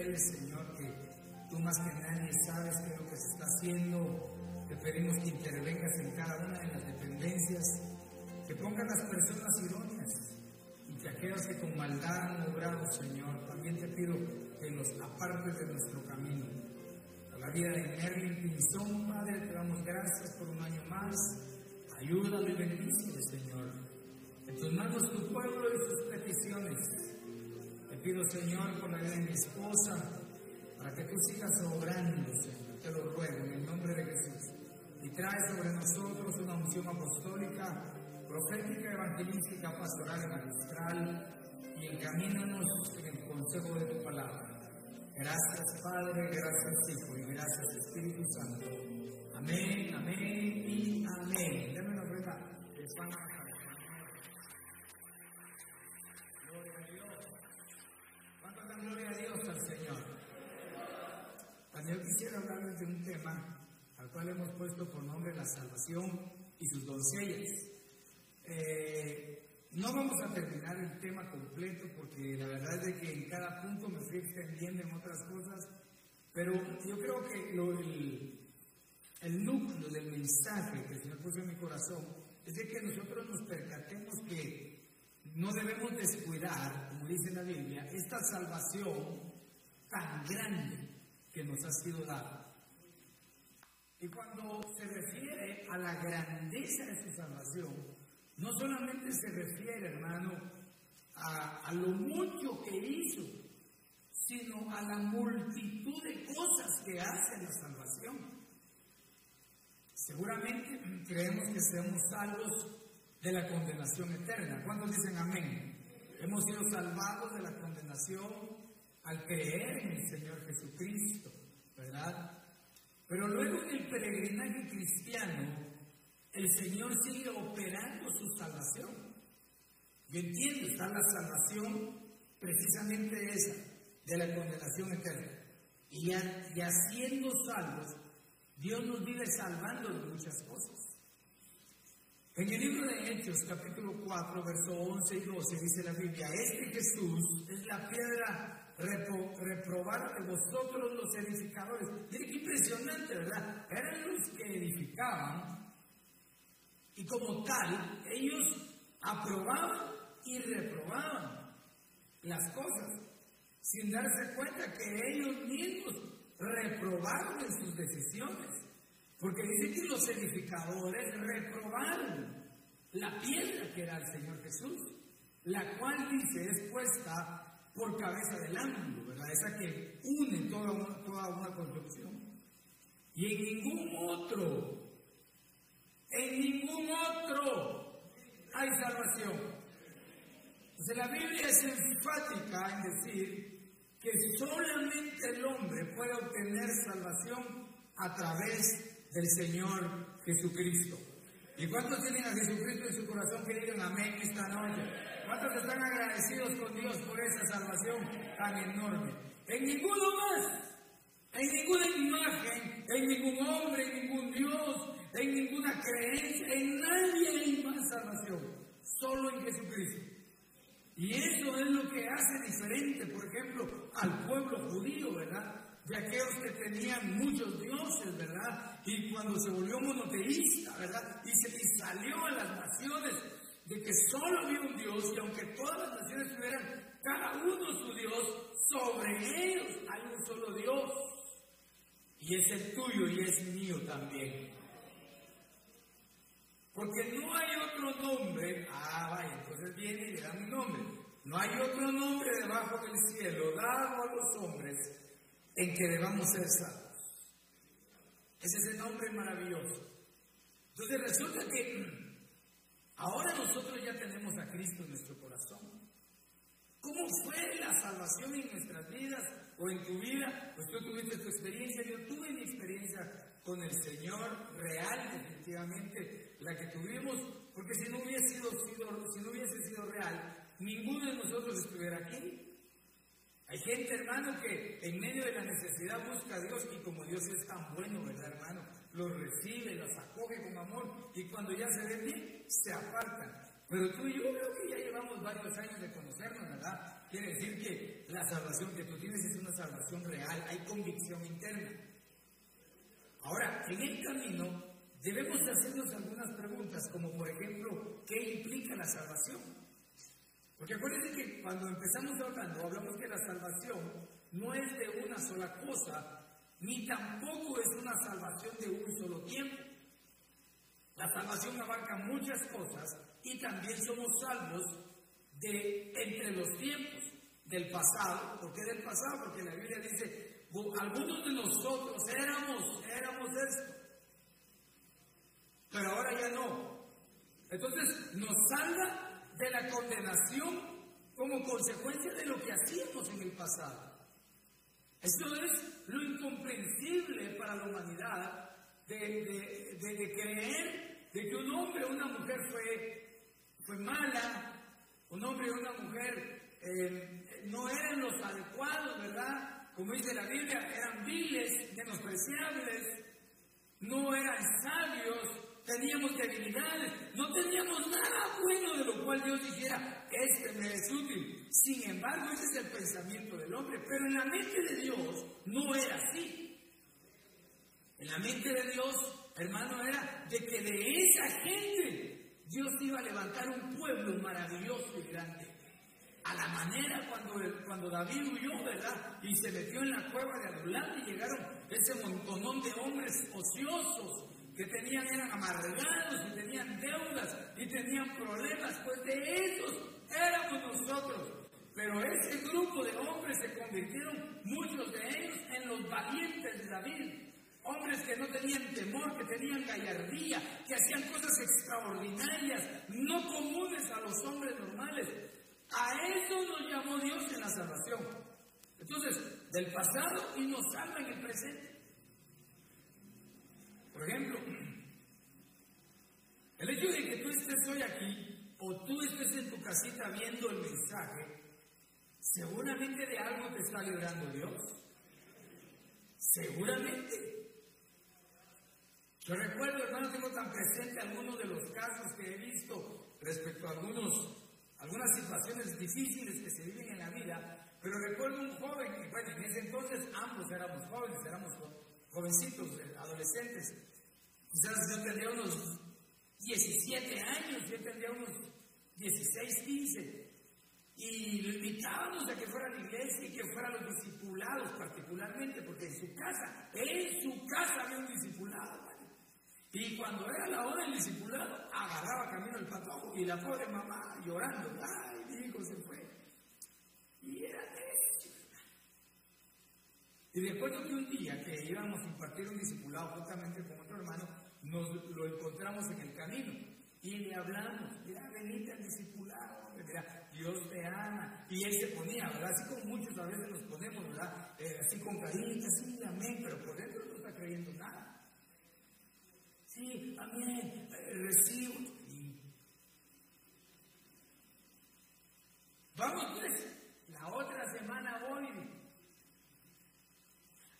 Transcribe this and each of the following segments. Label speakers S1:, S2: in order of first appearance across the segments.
S1: Señor, que tú más que nadie sabes qué es lo que se está haciendo. Te pedimos que intervengas en cada una de las dependencias, que pongas las personas idóneas y que aquellos que con maldad han obrado, Señor, también te pido que los apartes de nuestro camino. A la vida de Merlin Pinzón, Padre, te damos gracias por un año más. Ayúdalo y bendícele, Señor. En tus manos tu pueblo y sus peticiones. Pido, Señor, por la vida de mi esposa, para que tú sigas obrando, Señor. Te lo ruego en el nombre de Jesús. Y trae sobre nosotros una unción apostólica, profética, evangelística, pastoral y magistral, y encamínanos en el consejo de tu palabra. Gracias, Padre, gracias, Hijo, y gracias, Espíritu Santo. Amén, amén y amén. Dame una ofrenda de pan. Gloria a Dios. ¿Cuánto dan gloria a Dios al Señor? Yo quisiera hablarles de un tema al cual hemos puesto por nombre la salvación y sus doncellas. Eh, no vamos a terminar el tema completo porque la verdad es que en cada punto me fui extendiendo en otras cosas, pero yo creo que lo- el, el núcleo del mensaje que el Señor puso en mi corazón es de que nosotros nos percatemos que no debemos descuidar, como dice la Biblia, esta salvación tan grande que nos ha sido dada. Y cuando se refiere a la grandeza de su salvación, no solamente se refiere, hermano, a, a lo mucho que hizo, sino a la multitud de cosas que hace la salvación. Seguramente creemos que seamos salvos de la condenación eterna. ¿Cuántos dicen amén? Hemos sido salvados de la condenación al creer en el Señor Jesucristo, ¿verdad? Pero luego en el peregrinaje cristiano, el Señor sigue operando su salvación. Yo entiendo, está la salvación precisamente esa, de la condenación eterna. Y, a- y haciendo salvos, Dios nos vive salvando de muchas cosas. En el libro de Hechos, capítulo 4, verso 11 y 12, dice la Biblia, este Jesús es la piedra repro- reprobada de vosotros los edificadores. Mire qué impresionante, ¿verdad? Eran los que edificaban y como tal, ellos aprobaban y reprobaban las cosas, sin darse cuenta que ellos mismos reprobaron en sus decisiones. Porque dice que los edificadores reprobaron la piedra que era el Señor Jesús, la cual dice es puesta por cabeza del ángulo, ¿verdad? Esa que une toda una, toda una construcción. Y en ningún otro en ningún otro hay salvación. Entonces la Biblia es enfática en decir que solamente el hombre puede obtener salvación a través del Señor Jesucristo. ¿Y cuántos tienen a Jesucristo en su corazón que digan amén esta noche? ¿Cuántos están agradecidos con Dios por esa salvación tan enorme? En ninguno más, en ninguna imagen, en ningún hombre, en ningún Dios, en ninguna creencia, en nadie hay más salvación, solo en Jesucristo. Y eso es lo que hace diferente, por ejemplo, al pueblo judío, ¿verdad? De aquellos que tenían muchos dioses, ¿verdad? Y cuando se volvió monoteísta, ¿verdad? Y, se, y a las naciones de que solo había un Dios y aunque todas las naciones tuvieran cada uno su Dios, sobre ellos hay un solo Dios. Y es el tuyo y es mío también. Porque no hay otro nombre, ah, vaya, viene y le da un nombre. No hay otro nombre debajo del cielo dado a los hombres en que debamos ser salvos. Ese es el nombre maravilloso. Entonces resulta que ahora nosotros ya tenemos a Cristo en nuestro corazón. ¿Cómo fue la salvación en nuestras vidas o en tu vida? Pues tú tuviste tu experiencia, yo tuve mi experiencia con el Señor real, definitivamente, la que tuvimos, porque si no hubiese sido, si no hubiese sido real, ninguno de nosotros estuviera aquí. Hay gente, hermano, que en medio de la necesidad busca a Dios y como Dios es tan bueno, ¿verdad, hermano? Los recibe, los acoge con amor y cuando ya se ven bien, se apartan. Pero tú y yo creo que ya llevamos varios años de conocernos, ¿verdad? Quiere decir que la salvación que tú tienes es una salvación real, hay convicción interna. Ahora, en el camino debemos hacernos algunas preguntas, como por ejemplo, ¿qué implica la salvación? Porque acuérdense que cuando empezamos hablando, hablamos que la salvación no es de una sola cosa, ni tampoco es una salvación de un solo tiempo. La salvación abarca muchas cosas y también somos salvos de entre los tiempos del pasado. ¿Por qué del pasado? Porque la Biblia dice, algunos de nosotros éramos, éramos esto, pero ahora ya no. Entonces nos salva de la condenación como consecuencia de lo que hacíamos en el pasado. Esto es lo incomprensible para la humanidad de, creer de que un hombre o una mujer fue, fue mala, un hombre o una mujer eh, no eran los adecuados, ¿verdad? Como dice la Biblia, eran viles, menospreciables, no eran sabios, teníamos debilidades, no teníamos nada bueno de lo cual Dios dijera, este me es útil. Sin embargo, ese es el pensamiento del hombre, pero en la mente de Dios no era así. En la mente de Dios, hermano, era de que de esa gente Dios iba a levantar un pueblo maravilloso y grande. A la manera cuando, cuando David huyó, ¿verdad? Y se metió en la cueva de Adulam y llegaron ese montonón de hombres ociosos, que tenían eran amargados y tenían deudas y tenían problemas, pues de esos éramos nosotros. Pero ese grupo de hombres se convirtieron, muchos de ellos, en los valientes de David. Hombres que no tenían temor, que tenían gallardía, que hacían cosas extraordinarias, no comunes a los hombres normales. A eso nos llamó Dios en la salvación. Entonces, del pasado y nos salva en el presente. Por ejemplo, el hecho de que tú estés hoy aquí o tú estés en tu casita viendo el mensaje, seguramente de algo te está librando Dios. Seguramente. Yo recuerdo, hermano, tengo tan presente algunos de los casos que he visto respecto a algunos, algunas situaciones difíciles que se viven en la vida, pero recuerdo un joven, bueno, en ese entonces ambos éramos jóvenes, éramos jovencitos, adolescentes, Quizás yo tendría unos 17 años, yo tendría unos 16, 15. Y lo invitábamos a que fuera a la iglesia y que fueran los discipulados particularmente, porque en su casa, en su casa había un discipulado. Y cuando era la hora del discipulado, agarraba camino el patojo y la pobre mamá llorando, ay, mi hijo se fue. Y era eso. Y recuerdo que un día que íbamos a impartir un discipulado justamente con otro hermano, nos lo encontramos en el camino y le hablamos, mira, venite al discipulado, mira, Dios te ama. Y él se ponía, ¿verdad? Así como muchos a veces nos ponemos, ¿verdad? Eh, así con cariño, sí, amén, pero por dentro no está creyendo nada. Sí, amén, eh, recibo. Vamos pues, la otra semana voy.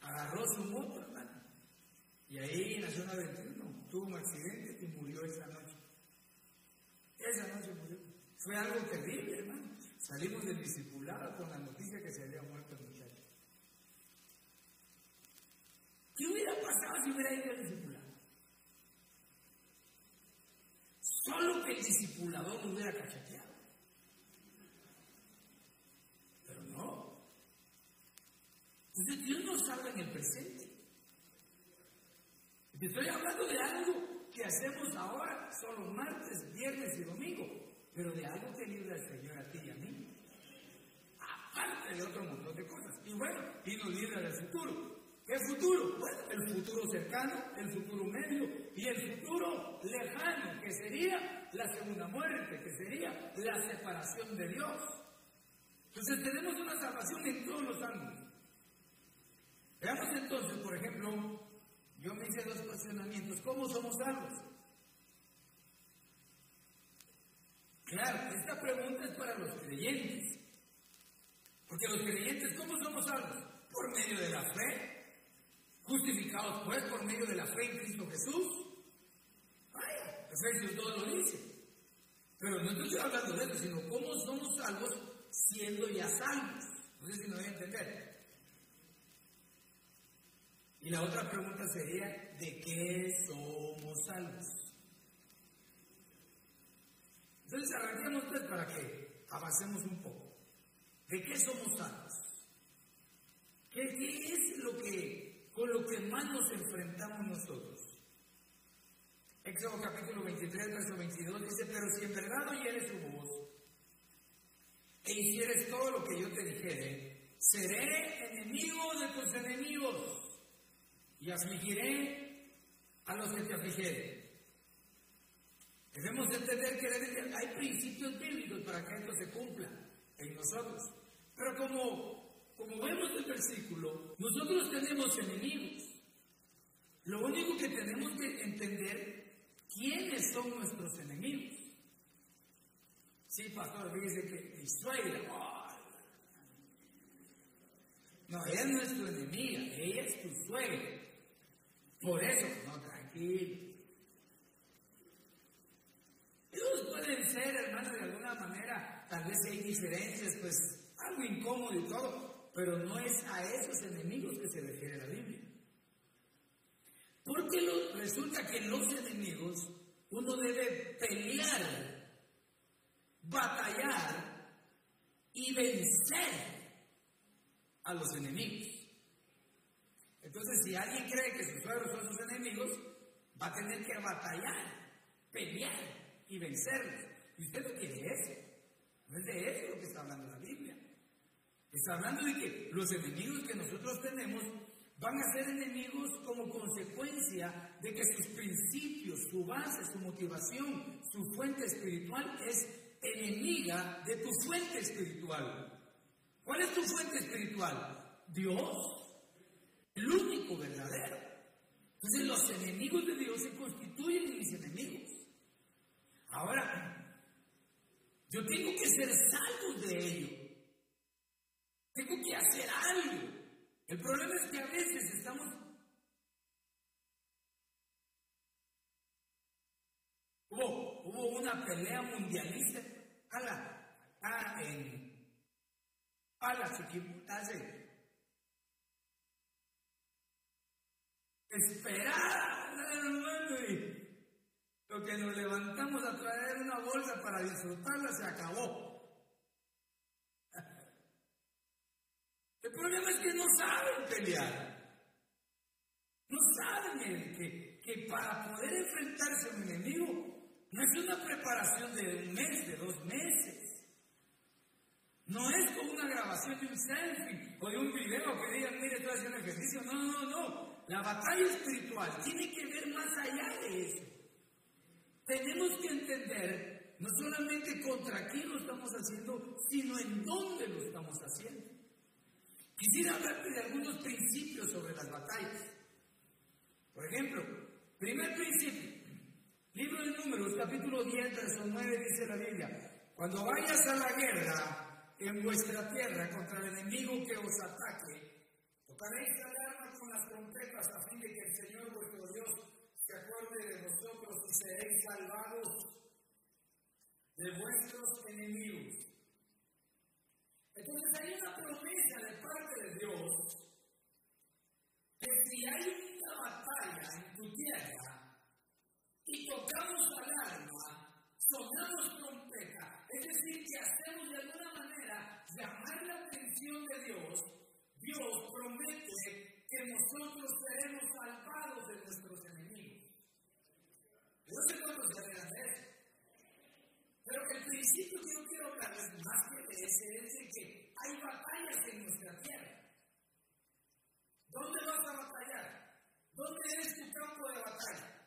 S1: Agarró su moto, hermano. Y ahí nació una aventura tuvo un accidente y murió esa noche. Esa noche murió. Fue algo terrible, hermano. Salimos del discipulado con la noticia que se había muerto el muchacho. ¿Qué hubiera pasado si hubiera ido al discipulado? Solo que el discipulador no hubiera cachateado. Pero no. Entonces Dios nos habla en el presente. Estoy hablando de hacemos ahora, solo martes, viernes y domingo. pero de algo te libra el Señor a ti y a mí. Aparte de otro montón de cosas. Y bueno, y nos libra del futuro. ¿Qué futuro? Bueno, el futuro cercano, el futuro medio y el futuro lejano, que sería la segunda muerte, que sería la separación de Dios. Entonces tenemos una salvación en todos los ángulos. Veamos entonces, por ejemplo, yo me hice dos cuestionamientos. ¿Cómo somos salvos? Claro, esta pregunta es para los creyentes. Porque los creyentes, ¿cómo somos salvos? Por medio de la fe. Justificados pues por medio de la fe en Cristo Jesús. Vaya, Efesios 2 lo dice. Pero no estoy hablando de eso, sino cómo somos salvos siendo ya salvos. No sé si me voy a entender. Y la otra pregunta sería, ¿de qué somos salvos? Entonces arranquemos para que avancemos un poco. ¿De qué somos salvos? ¿Qué, es lo que, con lo que más nos enfrentamos nosotros? Éxodo capítulo 23, verso 22 dice, pero si en verdad oyeres su voz e hicieres todo lo que yo te dijere, seré enemigo de tus enemigos y afligiré a los que te afligieren. Debemos entender que hay principios bíblicos para que esto se cumpla en nosotros. Pero como, como vemos el versículo, nosotros tenemos enemigos. Lo único que tenemos que entender quiénes son nuestros enemigos. Sí, pastor, dice que mi suegra. no, ella es tu enemiga, ella es tu suegra. Por eso, no, tranquilo. Ellos pueden ser, hermanos, de alguna manera, tal vez hay diferencias, pues algo incómodo y todo, pero no es a esos enemigos que se refiere la Biblia. Porque resulta que los enemigos uno debe pelear, batallar y vencer a los enemigos. Entonces, si alguien cree que sus suegros son sus enemigos, va a tener que batallar, pelear y vencerlos. Y usted no quiere eso. No es de eso lo que está hablando la Biblia. Está hablando de que los enemigos que nosotros tenemos van a ser enemigos como consecuencia de que sus principios, su base, su motivación, su fuente espiritual es enemiga de tu fuente espiritual. ¿Cuál es tu fuente espiritual? Dios el único verdadero. Entonces los enemigos de Dios se constituyen en mis enemigos. Ahora, yo tengo que ser salvo de ello. Tengo que hacer algo. El problema es que a veces estamos... Hubo, hubo una pelea mundialista a la, a, en, esperar lo que nos levantamos a traer una bolsa para disfrutarla se acabó. El problema es que no saben pelear. No saben que, que para poder enfrentarse a un enemigo no es una preparación de un mes, de dos meses. No es como una grabación de un selfie o de un video que digan, mire, estoy haciendo ejercicio. No, no. La batalla espiritual tiene que ver más allá de eso. Tenemos que entender no solamente contra quién lo estamos haciendo, sino en dónde lo estamos haciendo. Quisiera hablarte de algunos principios sobre las batallas. Por ejemplo, primer principio, libro de Números, capítulo 10, verso 9, dice la Biblia, cuando vayas a la guerra en vuestra tierra contra el enemigo que os ataque, tocaréis con las trompetas a fin de que el Señor vuestro Dios se acuerde de vosotros y seréis salvados de vuestros enemigos. Entonces hay una promesa de parte de Dios que si hay una batalla en tu tierra y tocamos alarma, sonamos trompeta, es decir, que hacemos de alguna manera llamar la atención de Dios, Dios promete que nosotros seremos salvados de nuestros enemigos. Yo sé cuántos se hacer. Pero el principio que yo quiero darles más que ese es que hay batallas en nuestra tierra. ¿Dónde vas a batallar? ¿Dónde es tu campo de batalla?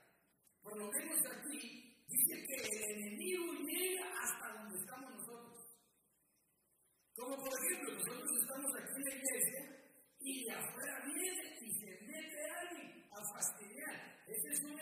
S1: Por lo menos aquí dice que el enemigo llega hasta donde estamos nosotros. Como por ejemplo, nosotros estamos aquí en la iglesia y de afuera viene y se mete a alguien a fastidiar. Este es un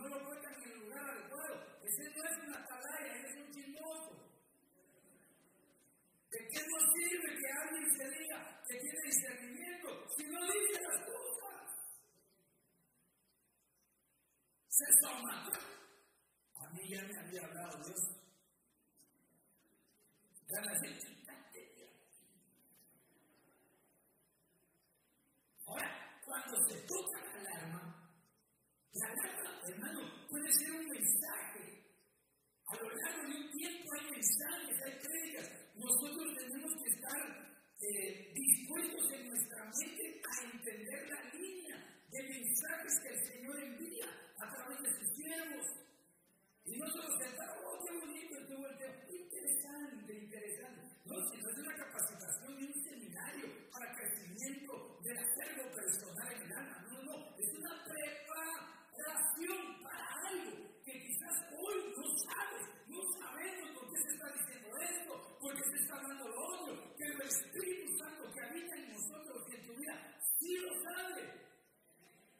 S1: no lo cuentan en el lugar adecuado. Ese no es una atalaya, es un chismoso. ¿De qué nos sirve que alguien se diga que tiene discernimiento si no dice las cosas? Se toma. A mí ya me había hablado de Dios. Ganas de quitarte Ahora, cuando se toca la alarma, la alarma puede ser un mensaje. A lo largo de un tiempo hay mensajes, hay creencias. Nosotros tenemos que estar eh, dispuestos en nuestra mente a entender la línea de mensajes que el Señor envía a través de sus siervos. Y nosotros pensamos, oh, qué bonito estuvo el tema. Interesante, interesante. No, sino es una capacitación de un seminario para crecimiento del acervo personal. Espíritu Santo que habita en nosotros y en tu vida, sí lo sabe.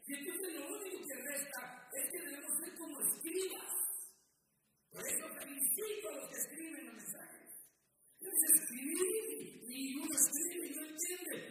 S1: Y entonces lo único que resta es que debemos ser como escribas. Por eso felicito a los que escriben los mensajes. Es escribir y uno escribe y no entiende.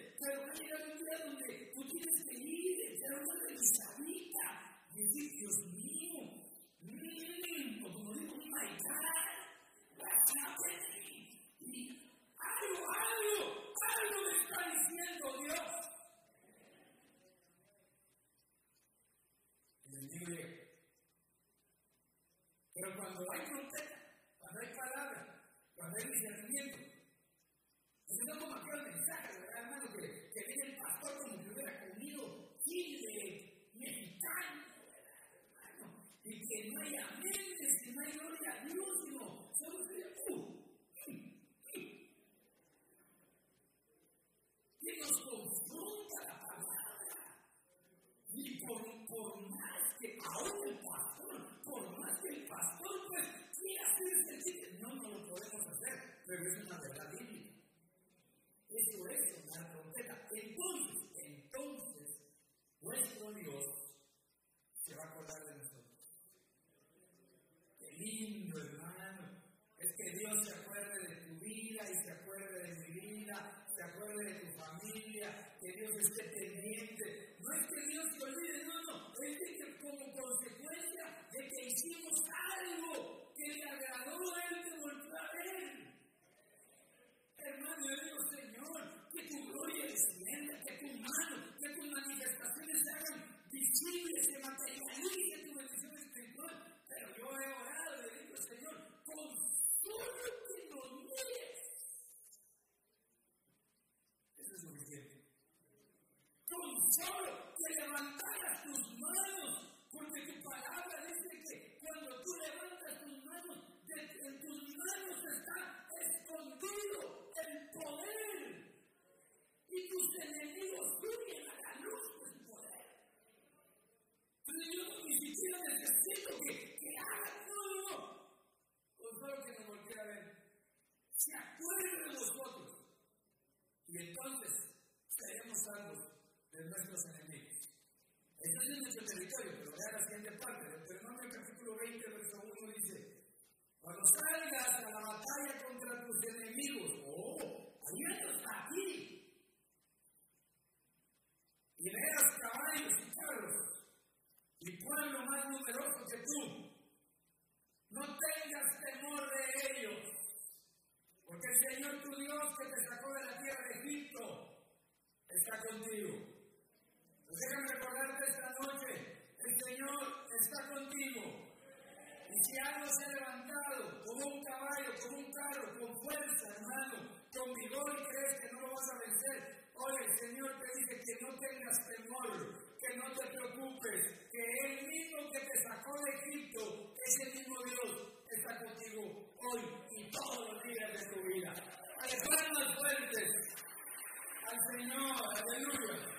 S1: Al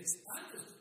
S1: Y de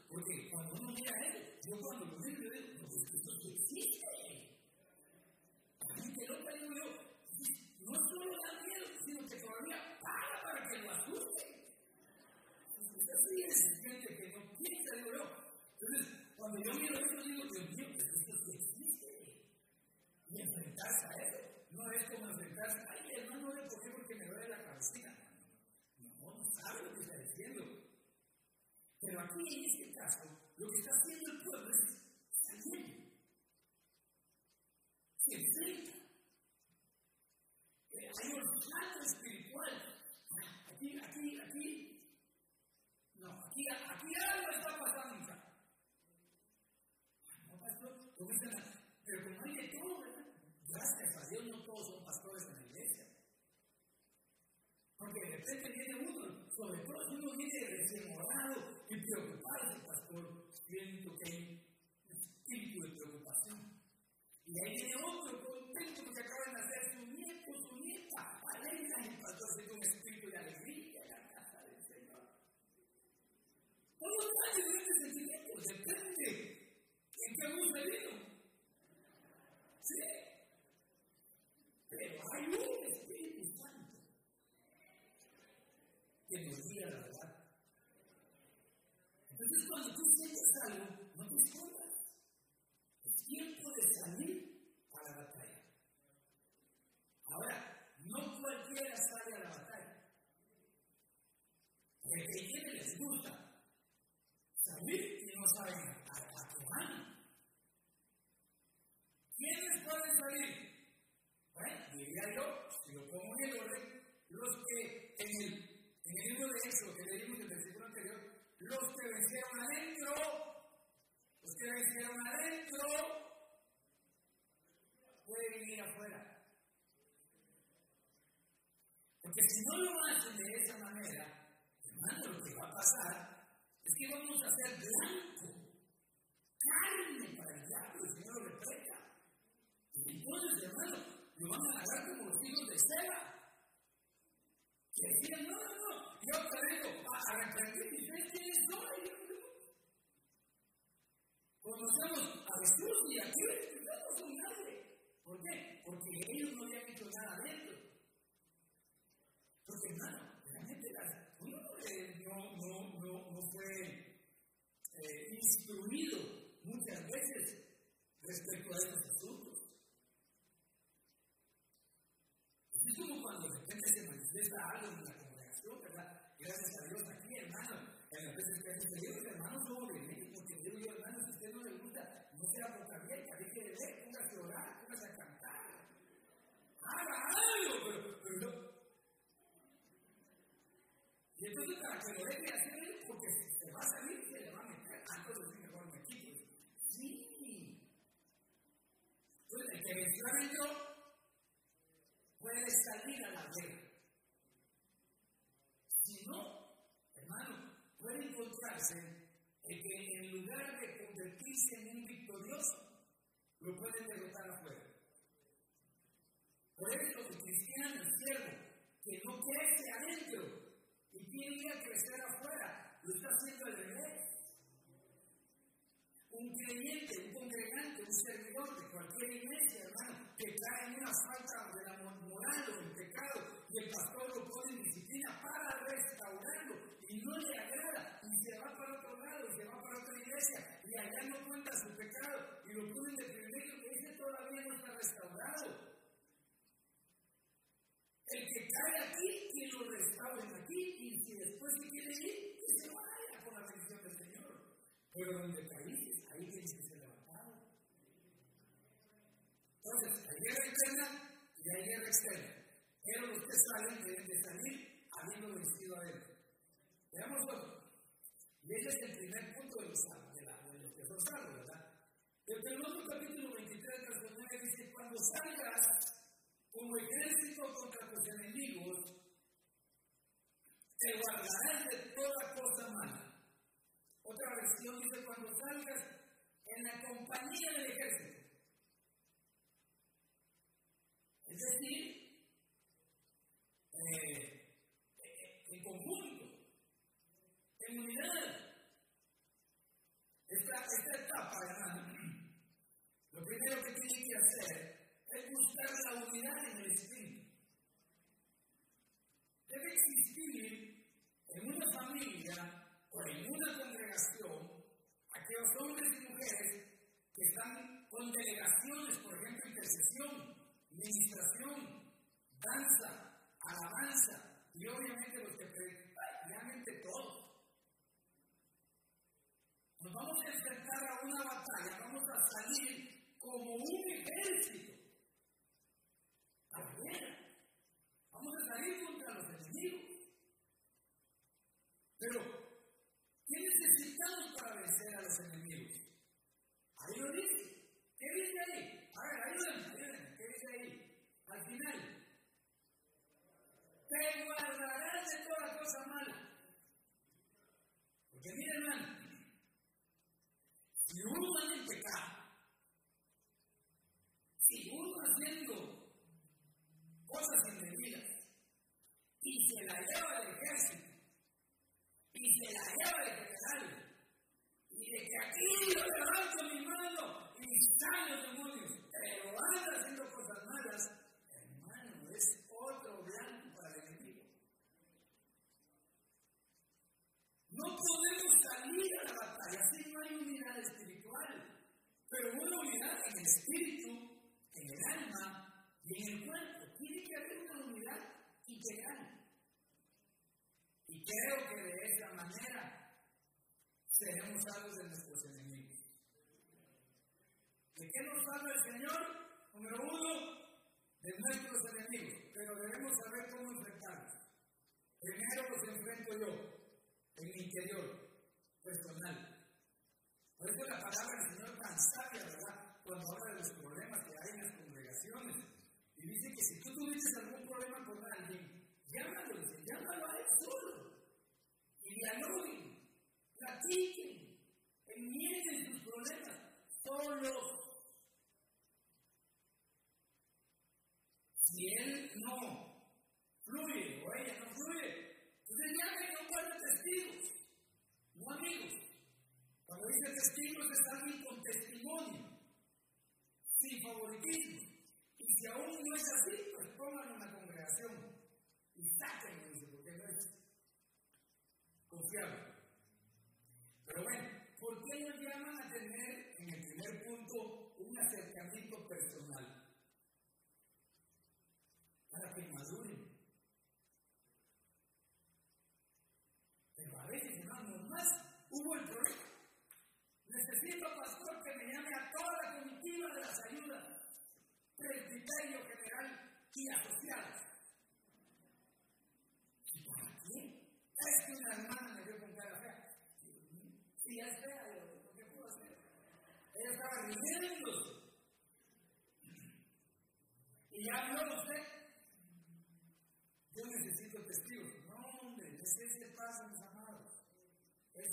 S1: compañía del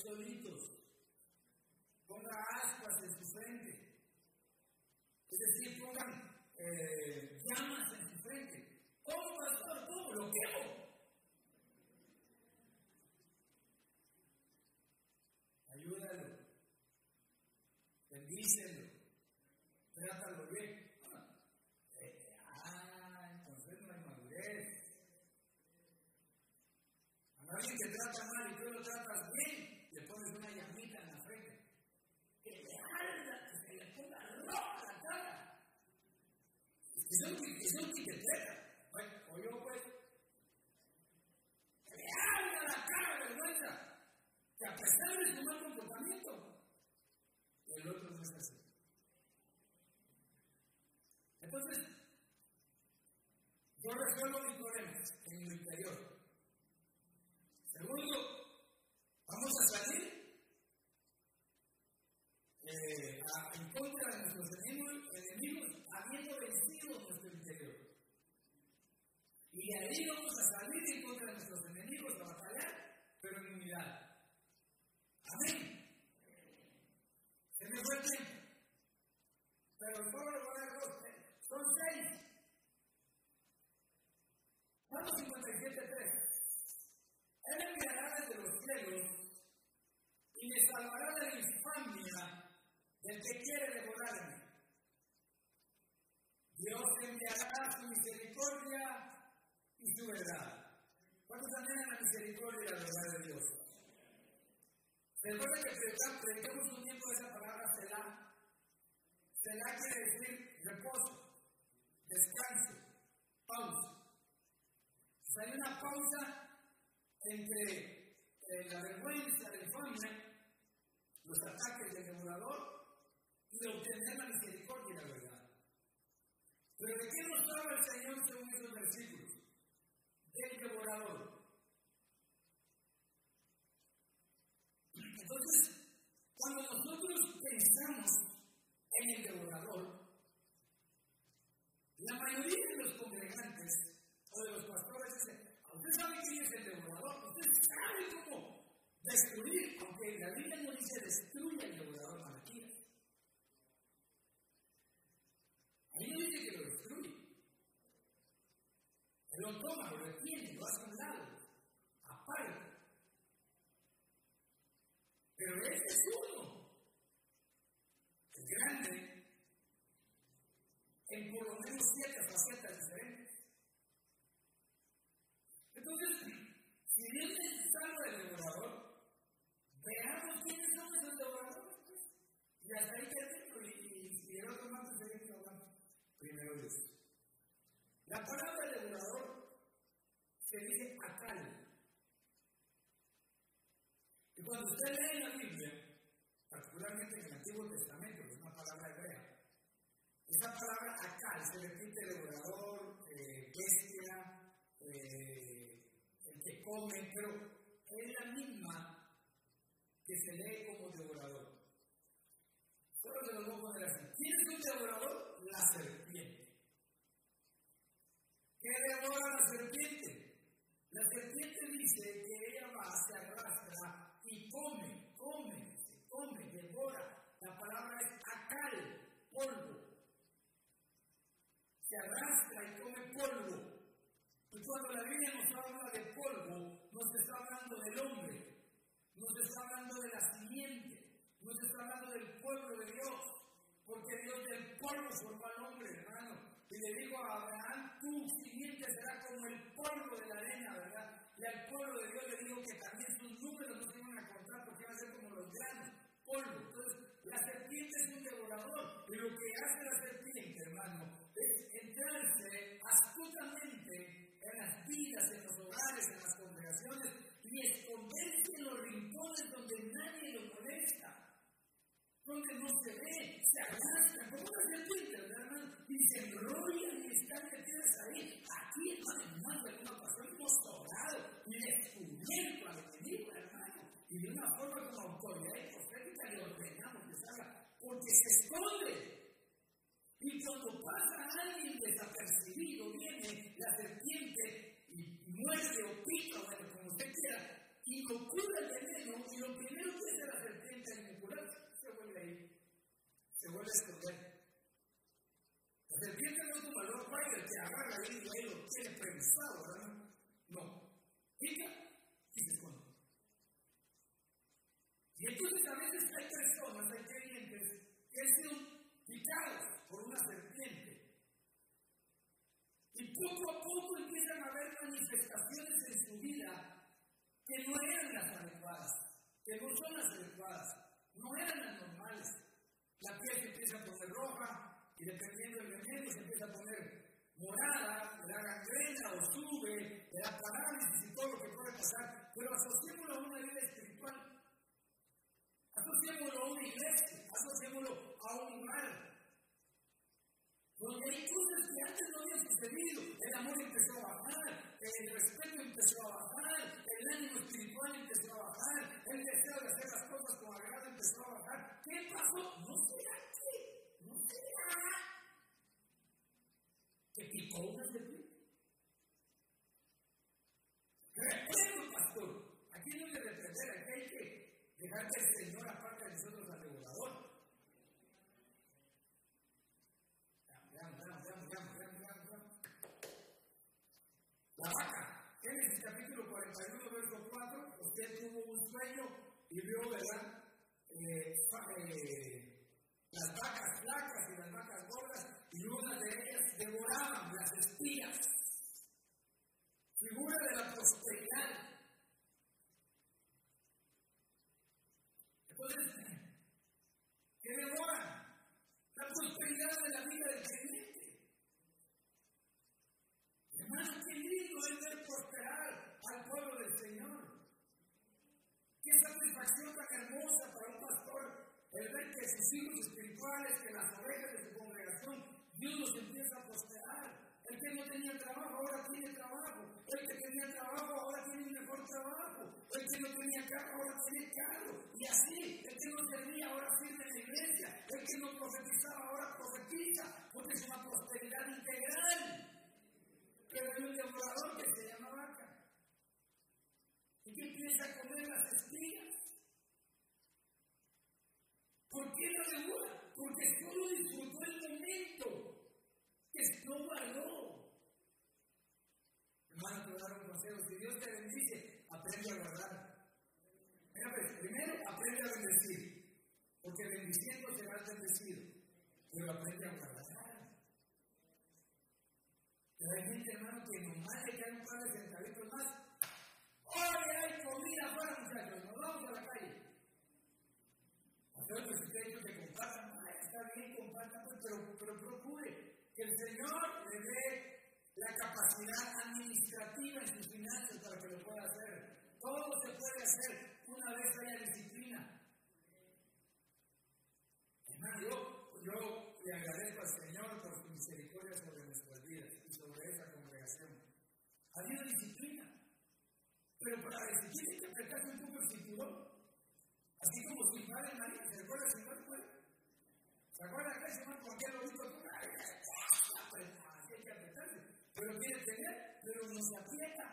S1: 30 porque David no dice destruye al devorador, formó al hombre, hermano, y le dijo a Abraham, tu simiente será como el polvo de la arena, ¿verdad? Y al pueblo de Dios le dijo que también sus números no se iban a contar porque iban a ser como los granos, polvo. Entonces, la serpiente es un devorador, y lo que hace la serpiente, hermano, es entrarse astutamente en las vidas, en los hogares, en donde no se ve, se arrastra, como una serpiente, hermano, y se enrollan y están metidas ahí. Aquí, hermano, más de alguna ocasión hemos y descubierto al enemigo, hermano, y de una forma como autoridad y profética le ordenamos que salga, porque se esconde. Y cuando pasa alguien desapercibido, viene la serpiente y muerde o pica, bueno, como usted quiera, y lo cura el veneno, y lo primero que hace la serpiente es inocularse vuelve a esconder. La serpiente no es un valor guardia que agarra ahí y ahí lo tiene prensado, ¿verdad? No. Pica y se esconde. Y entonces a veces hay personas, hay creyentes, que han sido picados por una serpiente. Y poco a poco empiezan a haber manifestaciones en su vida que no eran las adecuadas, que no son las adecuadas, no eran las. La piel se empieza a poner roja y dependiendo del remedio se empieza a poner morada, le da gangrena o sube, le da parálisis y todo lo que puede pasar, pero asociémoslo a una vida espiritual Asociémoslo a una iglesia, asociémoslo a un lugar. Donde hay cosas que antes no habían sucedido. El amor empezó a bajar, el respeto empezó a bajar, el ánimo espiritual empezó a bajar, el deseo de hacer las cosas con agrado empezó a bajar. ¿Qué pasó? No será que, no será que picó una serpiente. Recuerdo, pastor, aquí no hay que reprender, aquí hay que Dejar que el Señor aparte de nosotros al devorador. Veamos, veamos, veamos, veamos, veamos, veamos. La vaca. Génesis capítulo 41, verso 4. Usted tuvo un sueño y vio, ¿verdad? Eh, eh, las vacas flacas y las vacas gordas, y una de ellas devoraban las espías. Figura de la prosperidad. Que sus hijos espirituales, que las ovejas de su congregación, Dios los empieza a prosperar. El que no tenía trabajo ahora tiene trabajo. El que tenía trabajo ahora tiene un mejor trabajo. El que no tenía carro ahora tiene carro. Y así, el que no servía ahora sirve en la iglesia. El que no profetizaba ahora profetiza. Porque es una prosperidad integral. Pero hay un devorador que se llama vaca. ¿Y que empieza a comer las Porque solo disfrutó el momento que no guardó. Hermano, te voy a dar un consejo. Si Dios te bendice, aprende a guardar. Mira, pues, primero aprende a bendecir. Porque bendiciendo serás bendecido. Pero aprende a guardar. Pero hay gente, hermano, que nomás le cae un par de centavitos más. ¡Oye, hay comida afuera, muchachos! ¡Nos vamos a la calle! Entonces, usted que compartan, está bien, compartan, pues, pero, pero procure que el Señor le dé la capacidad administrativa en sus finanzas para que lo pueda hacer. Todo se puede hacer una vez haya disciplina. Hermano, yo, yo le agradezco al Señor por su misericordia sobre nuestras vidas y sobre esa congregación. Ha habido disciplina. Pero para eso tiene que apretarse un poco el cinturón. Así como si padre María, ¿se acuerda si padre ¿Se que con aquel lobito? Así hay que. Pero quiere tener, pero no se aprieta.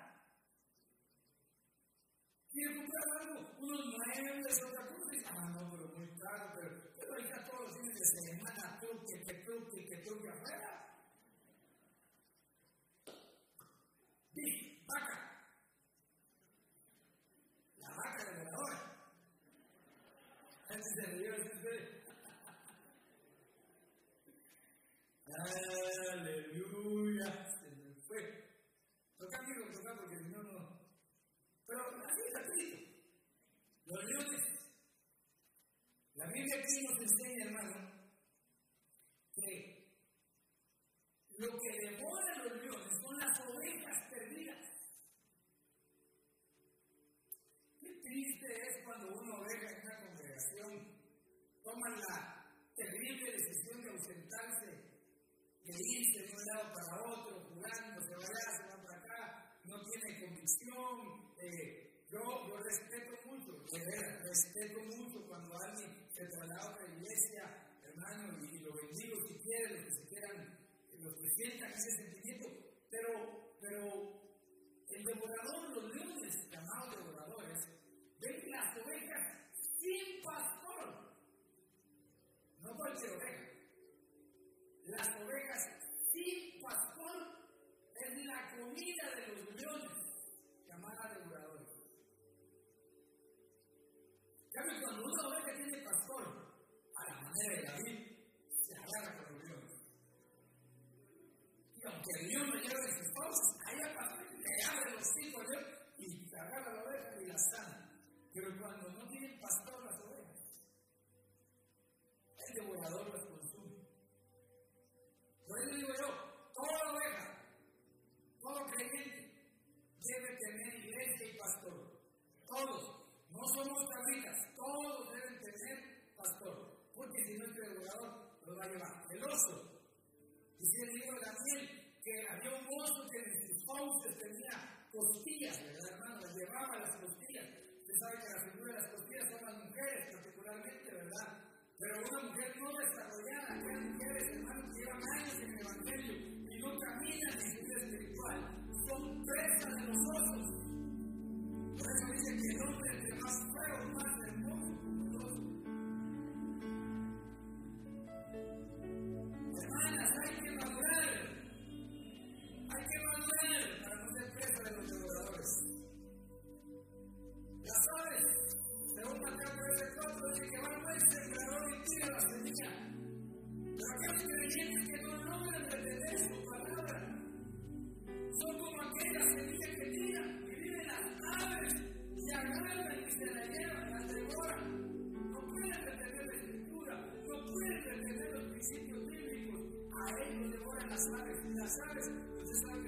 S1: Quiere comprar algo, unos muebles, otra cosa, ah, no, pero muy caro, pero, pero está todos los fines de semana, truque, que truque, que truque afuera. Ya cuando una oveja tiene pastor, a la manera de David, оставив, не оставив, но ты сам не